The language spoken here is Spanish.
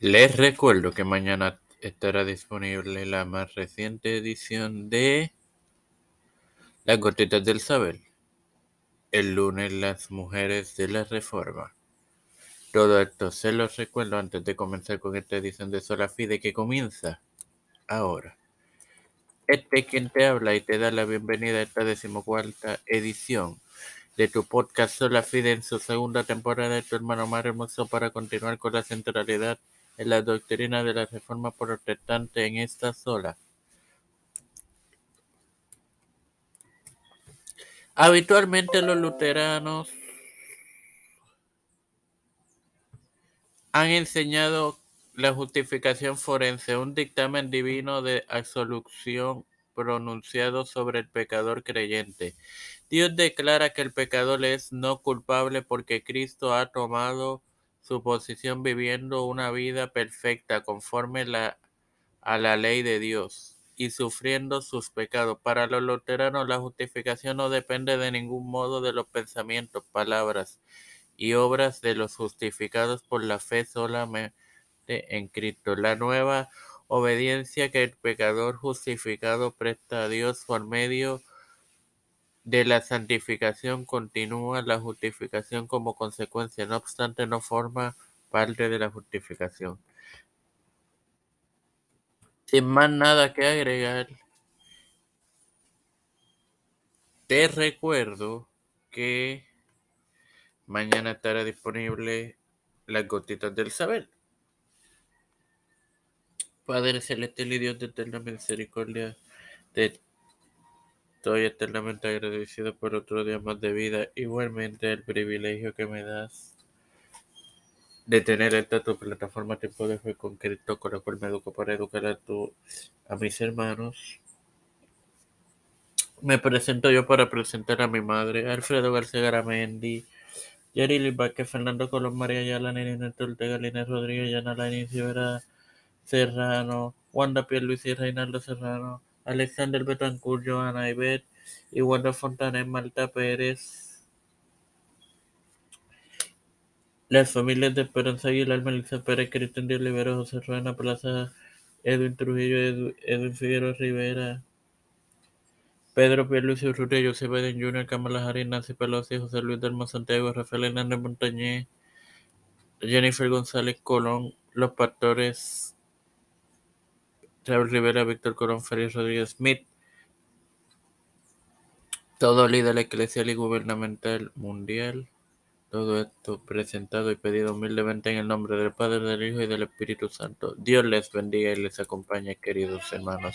Les recuerdo que mañana estará disponible la más reciente edición de Las Gotitas del Saber. El lunes las mujeres de la Reforma. Todo esto se los recuerdo antes de comenzar con esta edición de Sola Fide que comienza ahora. Este es quien te habla y te da la bienvenida a esta decimocuarta edición de tu podcast Sola Fide en su segunda temporada de tu hermano más hermoso para continuar con la centralidad en la doctrina de la reforma protestante en esta sola. Habitualmente los luteranos han enseñado la justificación forense, un dictamen divino de absolución pronunciado sobre el pecador creyente. Dios declara que el pecador es no culpable porque Cristo ha tomado su posición viviendo una vida perfecta conforme a la ley de Dios y sufriendo sus pecados. Para los luteranos la justificación no depende de ningún modo de los pensamientos, palabras y obras de los justificados por la fe solamente en Cristo. La nueva obediencia que el pecador justificado presta a Dios por medio de la santificación continúa la justificación como consecuencia, no obstante no forma parte de la justificación. Sin más nada que agregar, te recuerdo que mañana estará disponible las gotitas del saber. Padre celestial y Dios de eterna misericordia, de Estoy eternamente agradecido por otro día más de vida, igualmente el privilegio que me das de tener esta tu plataforma Tiempo de Fe con Cristo, con la cual me educo para educar a, tu, a mis hermanos. Me presento yo para presentar a mi madre, Alfredo García Garamendi, Jerry Vázquez, Fernando Colón, María Ayala, Nene Ortega, Línez Rodríguez, Yana Lainez, Serrano, Wanda Luis y Reinaldo Serrano, Alexander Betancourt, Joana Ibet y Wanda Fontana, Malta Pérez. Las familias de Esperanza Aguilar, Melissa Pérez, Cristian de Olivera, José Ruena Plaza, Edwin Trujillo, Edwin Figueroa Rivera, Pedro Pierluisi Urrutia, José Biden Jr., Kamala Harris, Nancy Pelosi, José Luis Delmo Santiago, Rafael Hernández Montañé, Jennifer González Colón, Los Pastores Raúl Rivera, Víctor Corón, Félix Rodríguez Smith, todo líder eclesial y gubernamental mundial. Todo esto presentado y pedido humildemente en el nombre del Padre, del Hijo y del Espíritu Santo. Dios les bendiga y les acompañe, queridos hermanos.